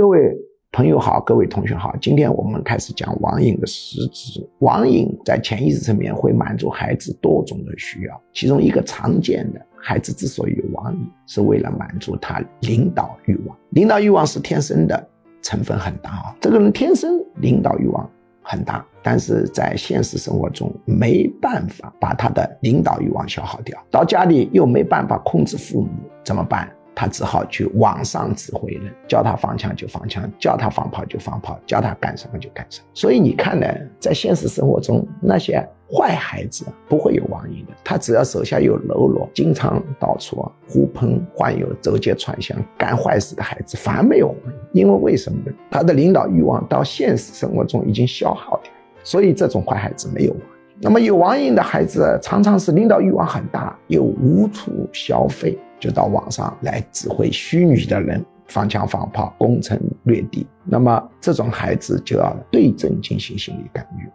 各位朋友好，各位同学好，今天我们开始讲网瘾的实质。网瘾在潜意识层面会满足孩子多种的需要，其中一个常见的，孩子之所以有网瘾，是为了满足他领导欲望。领导欲望是天生的，成分很大啊。这个人天生领导欲望很大，但是在现实生活中没办法把他的领导欲望消耗掉，到家里又没办法控制父母，怎么办？他只好去网上指挥人，叫他放枪就放枪，叫他放炮就放炮，叫他干什么就干什么。所以你看呢，在现实生活中，那些坏孩子不会有网瘾的，他只要手下有喽啰，经常到处呼朋唤友、走街串巷干坏事的孩子，反而没有网瘾。因为为什么呢？他的领导欲望到现实生活中已经消耗掉，所以这种坏孩子没有网瘾。那么有网瘾的孩子，常常是领导欲望很大，又无处消费。就到网上来指挥虚拟的人放枪放炮攻城略地，那么这种孩子就要对症进行心理干预。